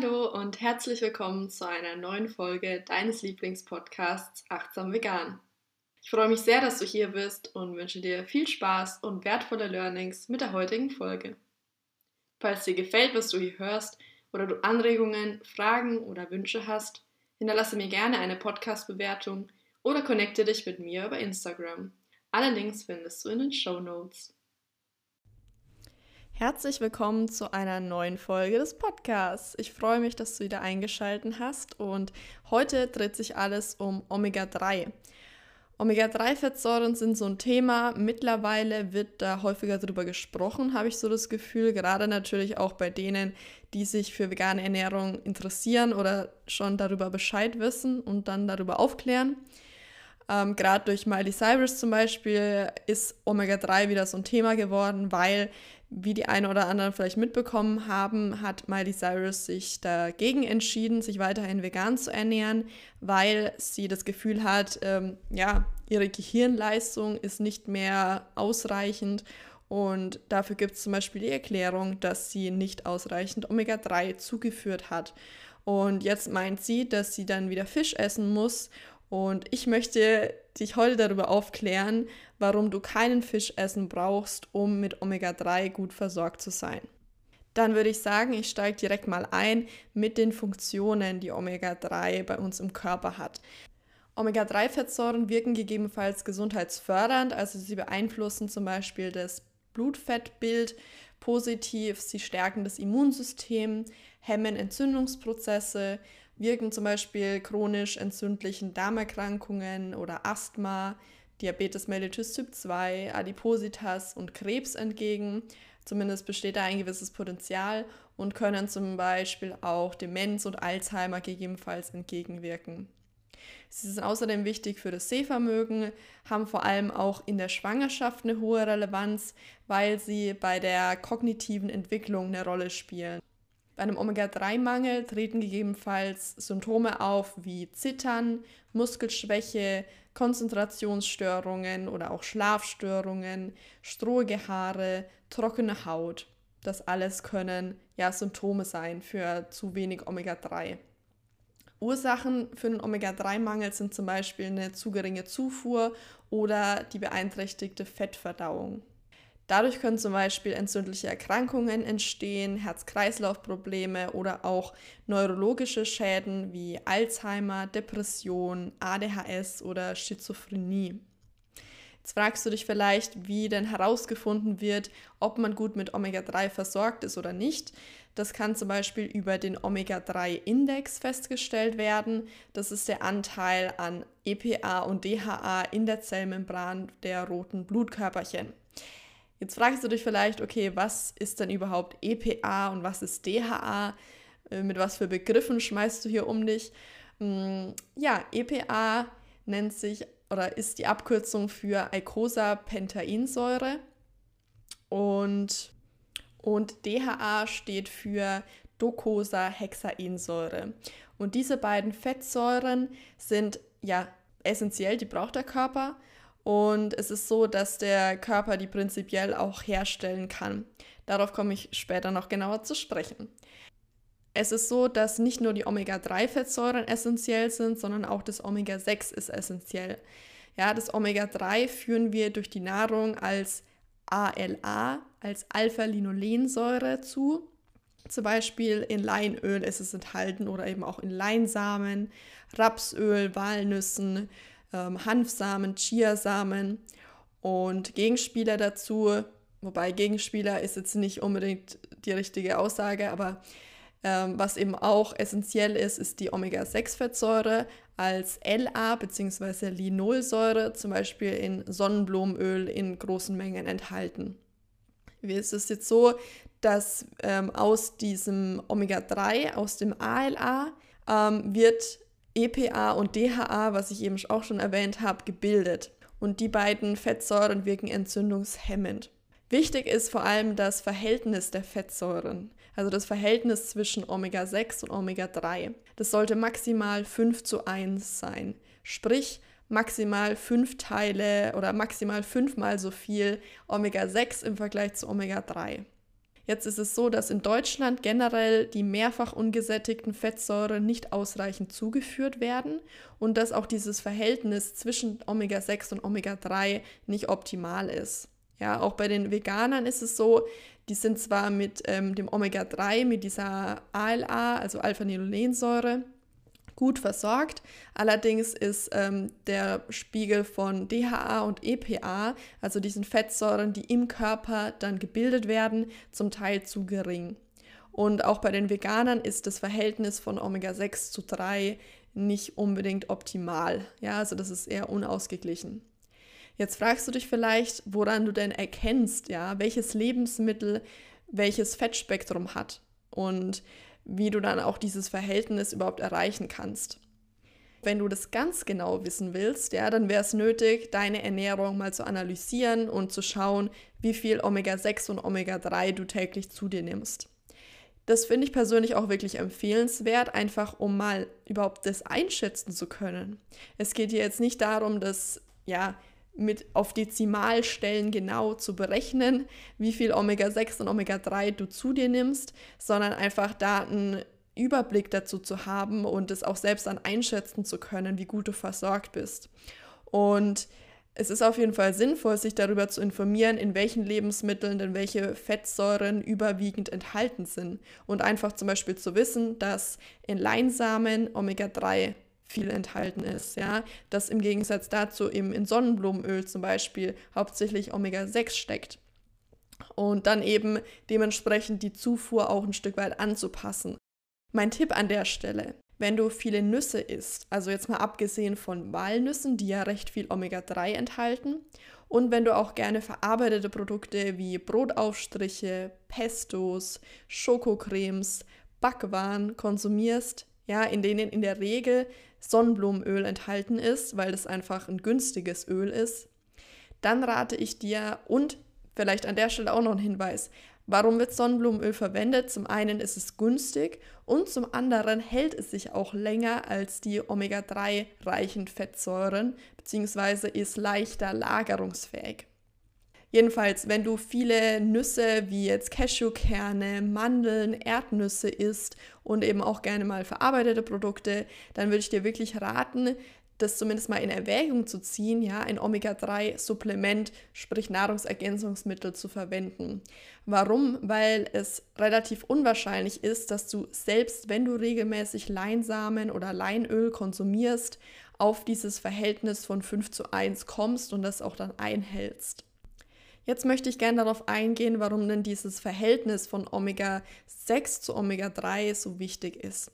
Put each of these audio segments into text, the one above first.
Hallo und herzlich willkommen zu einer neuen Folge deines Lieblingspodcasts Achtsam Vegan. Ich freue mich sehr, dass du hier bist und wünsche dir viel Spaß und wertvolle Learnings mit der heutigen Folge. Falls dir gefällt, was du hier hörst oder du Anregungen, Fragen oder Wünsche hast, hinterlasse mir gerne eine Podcast-Bewertung oder connecte dich mit mir über Instagram. Alle Links findest du in den Show Notes. Herzlich willkommen zu einer neuen Folge des Podcasts. Ich freue mich, dass du wieder eingeschaltet hast und heute dreht sich alles um Omega-3. Omega-3-Fettsäuren sind so ein Thema. Mittlerweile wird da häufiger darüber gesprochen, habe ich so das Gefühl. Gerade natürlich auch bei denen, die sich für vegane Ernährung interessieren oder schon darüber Bescheid wissen und dann darüber aufklären. Ähm, Gerade durch Miley Cyrus zum Beispiel ist Omega-3 wieder so ein Thema geworden, weil wie die einen oder anderen vielleicht mitbekommen haben, hat Miley Cyrus sich dagegen entschieden, sich weiterhin vegan zu ernähren, weil sie das Gefühl hat, ähm, ja, ihre Gehirnleistung ist nicht mehr ausreichend und dafür gibt es zum Beispiel die Erklärung, dass sie nicht ausreichend Omega-3 zugeführt hat. Und jetzt meint sie, dass sie dann wieder Fisch essen muss. Und ich möchte dich heute darüber aufklären, warum du keinen Fisch essen brauchst, um mit Omega-3 gut versorgt zu sein. Dann würde ich sagen, ich steige direkt mal ein mit den Funktionen, die Omega-3 bei uns im Körper hat. Omega-3-Fettsäuren wirken gegebenenfalls gesundheitsfördernd, also sie beeinflussen zum Beispiel das Blutfettbild positiv, sie stärken das Immunsystem, hemmen Entzündungsprozesse, wirken zum Beispiel chronisch entzündlichen Darmerkrankungen oder Asthma, Diabetes mellitus Typ 2, Adipositas und Krebs entgegen. Zumindest besteht da ein gewisses Potenzial und können zum Beispiel auch Demenz und Alzheimer gegebenenfalls entgegenwirken. Sie sind außerdem wichtig für das Sehvermögen, haben vor allem auch in der Schwangerschaft eine hohe Relevanz, weil sie bei der kognitiven Entwicklung eine Rolle spielen. Bei einem Omega-3-Mangel treten gegebenenfalls Symptome auf wie Zittern, Muskelschwäche, Konzentrationsstörungen oder auch Schlafstörungen, strohige Haare, trockene Haut. Das alles können ja Symptome sein für zu wenig Omega-3. Ursachen für einen Omega-3-Mangel sind zum Beispiel eine zu geringe Zufuhr oder die beeinträchtigte Fettverdauung. Dadurch können zum Beispiel entzündliche Erkrankungen entstehen, Herz-Kreislauf-Probleme oder auch neurologische Schäden wie Alzheimer, Depression, ADHS oder Schizophrenie. Jetzt fragst du dich vielleicht, wie denn herausgefunden wird, ob man gut mit Omega-3 versorgt ist oder nicht. Das kann zum Beispiel über den Omega-3-Index festgestellt werden. Das ist der Anteil an EPA und DHA in der Zellmembran der roten Blutkörperchen. Jetzt fragst du dich vielleicht, okay, was ist denn überhaupt EPA und was ist DHA? Äh, mit was für Begriffen schmeißt du hier um dich? Hm, ja, EPA nennt sich oder ist die Abkürzung für Eicosapentainsäure und, und DHA steht für Docosahexaensäure. Und diese beiden Fettsäuren sind ja essentiell, die braucht der Körper und es ist so, dass der Körper die prinzipiell auch herstellen kann. Darauf komme ich später noch genauer zu sprechen. Es ist so, dass nicht nur die Omega-3-Fettsäuren essentiell sind, sondern auch das Omega-6 ist essentiell. Ja, das Omega-3 führen wir durch die Nahrung als ALA, als Alpha-Linolensäure zu. Zum Beispiel in Leinöl ist es enthalten oder eben auch in Leinsamen, Rapsöl, Walnüssen, ähm, Hanfsamen, Chiasamen und Gegenspieler dazu. Wobei Gegenspieler ist jetzt nicht unbedingt die richtige Aussage, aber ähm, was eben auch essentiell ist, ist die Omega-6-Fettsäure als LA bzw. Linolsäure, zum Beispiel in Sonnenblumenöl in großen Mengen enthalten. Wie ist es jetzt so, dass ähm, aus diesem Omega-3, aus dem ALA, ähm, wird EPA und DHA, was ich eben auch schon erwähnt habe, gebildet. Und die beiden Fettsäuren wirken entzündungshemmend. Wichtig ist vor allem das Verhältnis der Fettsäuren, also das Verhältnis zwischen Omega-6 und Omega-3. Das sollte maximal 5 zu 1 sein. Sprich, maximal 5 Teile oder maximal 5 mal so viel Omega-6 im Vergleich zu Omega-3. Jetzt ist es so, dass in Deutschland generell die mehrfach ungesättigten Fettsäuren nicht ausreichend zugeführt werden und dass auch dieses Verhältnis zwischen Omega-6 und Omega-3 nicht optimal ist. Ja, auch bei den Veganern ist es so, die sind zwar mit ähm, dem Omega-3, mit dieser ALA, also Alpha-Linolensäure, gut versorgt. Allerdings ist ähm, der Spiegel von DHA und EPA, also diesen Fettsäuren, die im Körper dann gebildet werden, zum Teil zu gering. Und auch bei den Veganern ist das Verhältnis von Omega-6 zu 3 nicht unbedingt optimal. Ja, also das ist eher unausgeglichen. Jetzt fragst du dich vielleicht, woran du denn erkennst, ja, welches Lebensmittel welches Fettspektrum hat. Und wie du dann auch dieses Verhältnis überhaupt erreichen kannst. Wenn du das ganz genau wissen willst, ja, dann wäre es nötig, deine Ernährung mal zu analysieren und zu schauen, wie viel Omega-6 und Omega-3 du täglich zu dir nimmst. Das finde ich persönlich auch wirklich empfehlenswert, einfach um mal überhaupt das einschätzen zu können. Es geht hier jetzt nicht darum, dass ja mit auf Dezimalstellen genau zu berechnen, wie viel Omega-6 und Omega-3 du zu dir nimmst, sondern einfach da einen Überblick dazu zu haben und es auch selbst dann einschätzen zu können, wie gut du versorgt bist. Und es ist auf jeden Fall sinnvoll, sich darüber zu informieren, in welchen Lebensmitteln denn welche Fettsäuren überwiegend enthalten sind. Und einfach zum Beispiel zu wissen, dass in Leinsamen Omega-3 viel enthalten ist, ja, dass im Gegensatz dazu eben in Sonnenblumenöl zum Beispiel hauptsächlich Omega-6 steckt. Und dann eben dementsprechend die Zufuhr auch ein Stück weit anzupassen. Mein Tipp an der Stelle, wenn du viele Nüsse isst, also jetzt mal abgesehen von Walnüssen, die ja recht viel Omega-3 enthalten, und wenn du auch gerne verarbeitete Produkte wie Brotaufstriche, Pestos, Schokocremes, Backwaren konsumierst, ja, in denen in der Regel Sonnenblumenöl enthalten ist, weil es einfach ein günstiges Öl ist, dann rate ich dir und vielleicht an der Stelle auch noch ein Hinweis, warum wird Sonnenblumenöl verwendet? Zum einen ist es günstig und zum anderen hält es sich auch länger als die Omega-3-reichen Fettsäuren bzw. ist leichter lagerungsfähig. Jedenfalls, wenn du viele Nüsse wie jetzt Cashewkerne, Mandeln, Erdnüsse isst und eben auch gerne mal verarbeitete Produkte, dann würde ich dir wirklich raten, das zumindest mal in Erwägung zu ziehen, ja, ein Omega-3-Supplement, sprich Nahrungsergänzungsmittel zu verwenden. Warum? Weil es relativ unwahrscheinlich ist, dass du selbst, wenn du regelmäßig Leinsamen oder Leinöl konsumierst, auf dieses Verhältnis von 5 zu 1 kommst und das auch dann einhältst. Jetzt möchte ich gerne darauf eingehen, warum denn dieses Verhältnis von Omega-6 zu Omega-3 so wichtig ist.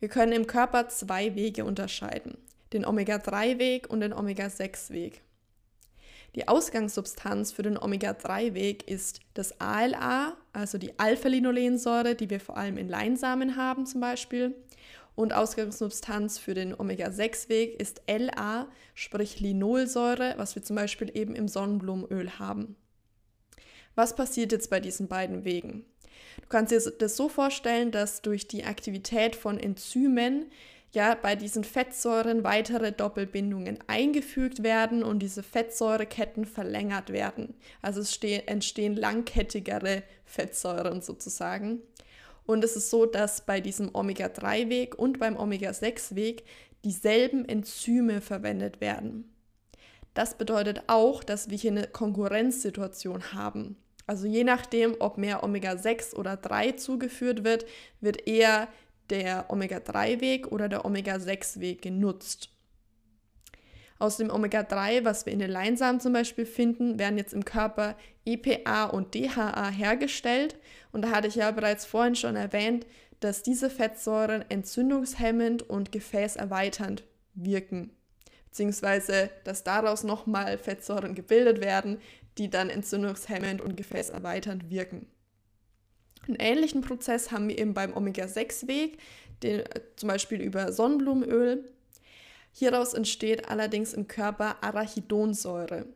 Wir können im Körper zwei Wege unterscheiden, den Omega-3-Weg und den Omega-6-Weg. Die Ausgangssubstanz für den Omega-3-Weg ist das ALA, also die Alpha-Linolensäure, die wir vor allem in Leinsamen haben zum Beispiel, und Ausgangssubstanz für den Omega-6-Weg ist LA, sprich Linolsäure, was wir zum Beispiel eben im Sonnenblumenöl haben. Was passiert jetzt bei diesen beiden Wegen? Du kannst dir das so vorstellen, dass durch die Aktivität von Enzymen ja bei diesen Fettsäuren weitere Doppelbindungen eingefügt werden und diese Fettsäureketten verlängert werden. Also es entstehen langkettigere Fettsäuren sozusagen. Und es ist so, dass bei diesem Omega-3-Weg und beim Omega-6-Weg dieselben Enzyme verwendet werden. Das bedeutet auch, dass wir hier eine Konkurrenzsituation haben. Also je nachdem, ob mehr Omega-6 oder 3 zugeführt wird, wird eher der Omega-3-Weg oder der Omega-6-Weg genutzt. Aus dem Omega-3, was wir in den Leinsamen zum Beispiel finden, werden jetzt im Körper EPA und DHA hergestellt. Und da hatte ich ja bereits vorhin schon erwähnt, dass diese Fettsäuren entzündungshemmend und gefäßerweiternd wirken. Beziehungsweise, dass daraus nochmal Fettsäuren gebildet werden, die dann entzündungshemmend und gefäßerweiternd wirken. Einen ähnlichen Prozess haben wir eben beim Omega-6-Weg, zum Beispiel über Sonnenblumenöl. Hieraus entsteht allerdings im Körper Arachidonsäure.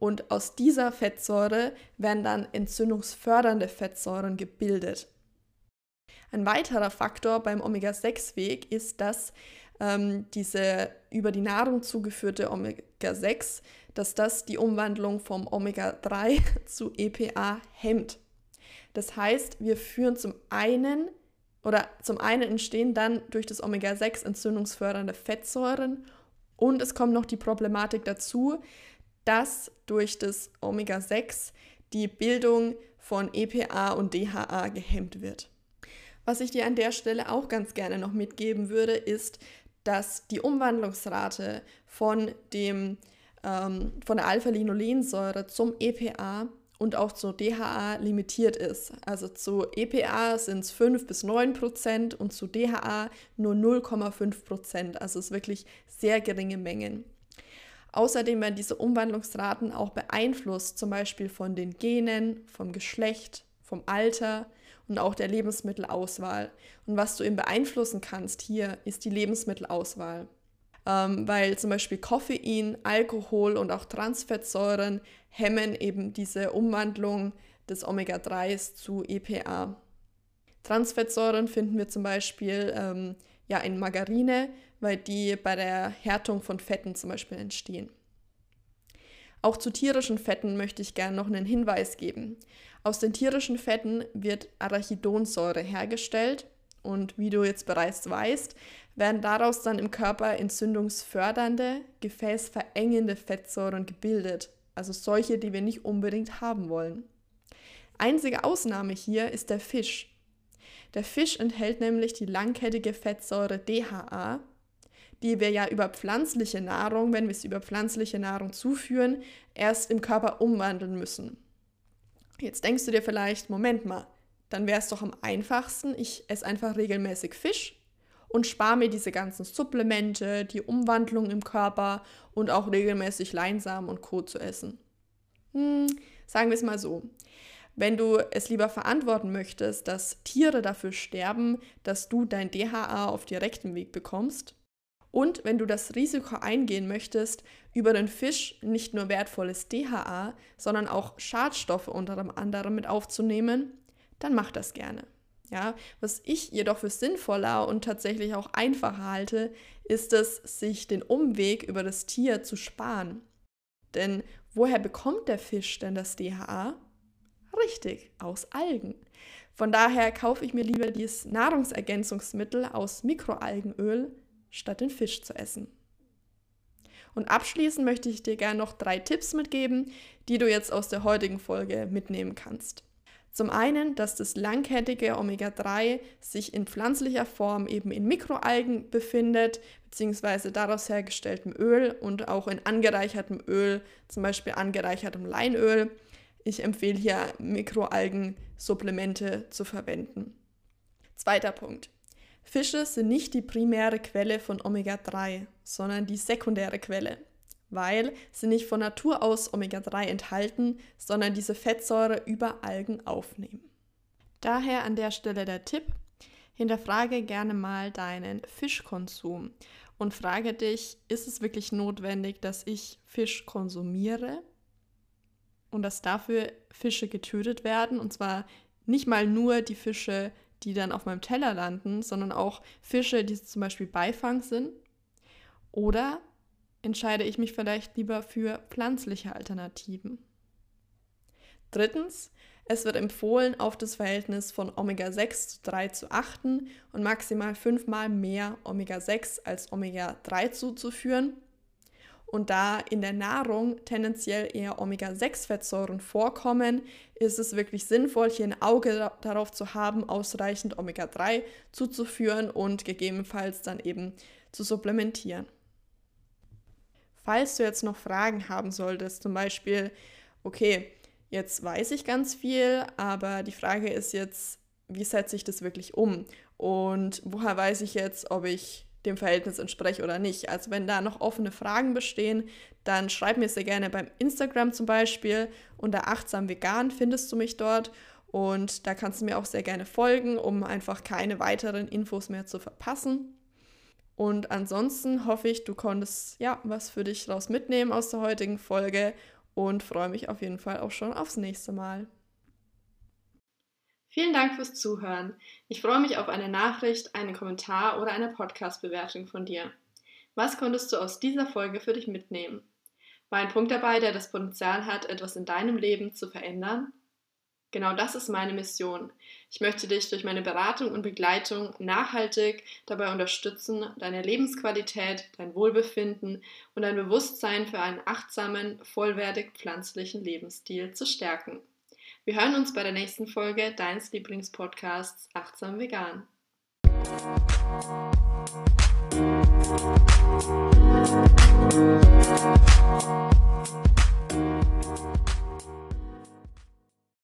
Und aus dieser Fettsäure werden dann entzündungsfördernde Fettsäuren gebildet. Ein weiterer Faktor beim Omega-6-Weg ist, dass ähm, diese über die Nahrung zugeführte Omega-6, dass das die Umwandlung vom Omega-3 zu EPA hemmt. Das heißt, wir führen zum einen oder zum einen entstehen dann durch das Omega-6 entzündungsfördernde Fettsäuren und es kommt noch die Problematik dazu, dass durch das Omega-6 die Bildung von EPA und DHA gehemmt wird. Was ich dir an der Stelle auch ganz gerne noch mitgeben würde, ist, dass die Umwandlungsrate von, dem, ähm, von der Alpha-Linolensäure zum EPA und auch zur DHA limitiert ist. Also zu EPA sind es 5 bis 9 Prozent und zu DHA nur 0,5 Prozent. Also es ist wirklich sehr geringe Mengen. Außerdem werden diese Umwandlungsraten auch beeinflusst, zum Beispiel von den Genen, vom Geschlecht, vom Alter und auch der Lebensmittelauswahl. Und was du eben beeinflussen kannst hier, ist die Lebensmittelauswahl. Ähm, weil zum Beispiel Koffein, Alkohol und auch Transfettsäuren hemmen eben diese Umwandlung des Omega-3s zu EPA. Transfettsäuren finden wir zum Beispiel ähm, ja, in Margarine, weil die bei der Härtung von Fetten zum Beispiel entstehen. Auch zu tierischen Fetten möchte ich gerne noch einen Hinweis geben. Aus den tierischen Fetten wird Arachidonsäure hergestellt und wie du jetzt bereits weißt, werden daraus dann im Körper entzündungsfördernde, gefäßverengende Fettsäuren gebildet, also solche, die wir nicht unbedingt haben wollen. Einzige Ausnahme hier ist der Fisch. Der Fisch enthält nämlich die langkettige Fettsäure DHA, die wir ja über pflanzliche Nahrung, wenn wir es über pflanzliche Nahrung zuführen, erst im Körper umwandeln müssen. Jetzt denkst du dir vielleicht, Moment mal, dann wäre es doch am einfachsten, ich esse einfach regelmäßig Fisch und spare mir diese ganzen Supplemente, die Umwandlung im Körper und auch regelmäßig Leinsamen und Co. zu essen. Hm, sagen wir es mal so. Wenn du es lieber verantworten möchtest, dass Tiere dafür sterben, dass du dein DHA auf direktem Weg bekommst, und wenn du das Risiko eingehen möchtest, über den Fisch nicht nur wertvolles DHA, sondern auch Schadstoffe unter anderem mit aufzunehmen, dann mach das gerne. Ja, was ich jedoch für sinnvoller und tatsächlich auch einfacher halte, ist es, sich den Umweg über das Tier zu sparen. Denn woher bekommt der Fisch denn das DHA? Richtig, aus Algen. Von daher kaufe ich mir lieber dieses Nahrungsergänzungsmittel aus Mikroalgenöl, statt den Fisch zu essen. Und abschließend möchte ich dir gerne noch drei Tipps mitgeben, die du jetzt aus der heutigen Folge mitnehmen kannst. Zum einen, dass das langkettige Omega-3 sich in pflanzlicher Form eben in Mikroalgen befindet, beziehungsweise daraus hergestelltem Öl und auch in angereichertem Öl, zum Beispiel angereichertem Leinöl. Ich empfehle hier Mikroalgen-Supplemente zu verwenden. Zweiter Punkt. Fische sind nicht die primäre Quelle von Omega-3, sondern die sekundäre Quelle, weil sie nicht von Natur aus Omega-3 enthalten, sondern diese Fettsäure über Algen aufnehmen. Daher an der Stelle der Tipp, hinterfrage gerne mal deinen Fischkonsum und frage dich, ist es wirklich notwendig, dass ich Fisch konsumiere und dass dafür Fische getötet werden und zwar nicht mal nur die Fische, die dann auf meinem Teller landen, sondern auch Fische, die zum Beispiel Beifang sind? Oder entscheide ich mich vielleicht lieber für pflanzliche Alternativen? Drittens, es wird empfohlen, auf das Verhältnis von Omega-6 zu 3 zu achten und maximal fünfmal mehr Omega-6 als Omega-3 zuzuführen. Und da in der Nahrung tendenziell eher Omega-6-Fettsäuren vorkommen, ist es wirklich sinnvoll, hier ein Auge darauf zu haben, ausreichend Omega-3 zuzuführen und gegebenenfalls dann eben zu supplementieren. Falls du jetzt noch Fragen haben solltest, zum Beispiel, okay, jetzt weiß ich ganz viel, aber die Frage ist jetzt, wie setze ich das wirklich um? Und woher weiß ich jetzt, ob ich dem Verhältnis entspreche oder nicht. Also wenn da noch offene Fragen bestehen, dann schreib mir sehr gerne beim Instagram zum Beispiel. Unter achtsam vegan findest du mich dort. Und da kannst du mir auch sehr gerne folgen, um einfach keine weiteren Infos mehr zu verpassen. Und ansonsten hoffe ich, du konntest ja was für dich raus mitnehmen aus der heutigen Folge und freue mich auf jeden Fall auch schon aufs nächste Mal. Vielen Dank fürs Zuhören. Ich freue mich auf eine Nachricht, einen Kommentar oder eine Podcast-Bewertung von dir. Was konntest du aus dieser Folge für dich mitnehmen? War ein Punkt dabei, der das Potenzial hat, etwas in deinem Leben zu verändern? Genau das ist meine Mission. Ich möchte dich durch meine Beratung und Begleitung nachhaltig dabei unterstützen, deine Lebensqualität, dein Wohlbefinden und dein Bewusstsein für einen achtsamen, vollwertig pflanzlichen Lebensstil zu stärken. Wir hören uns bei der nächsten Folge deines Lieblingspodcasts Achtsam Vegan.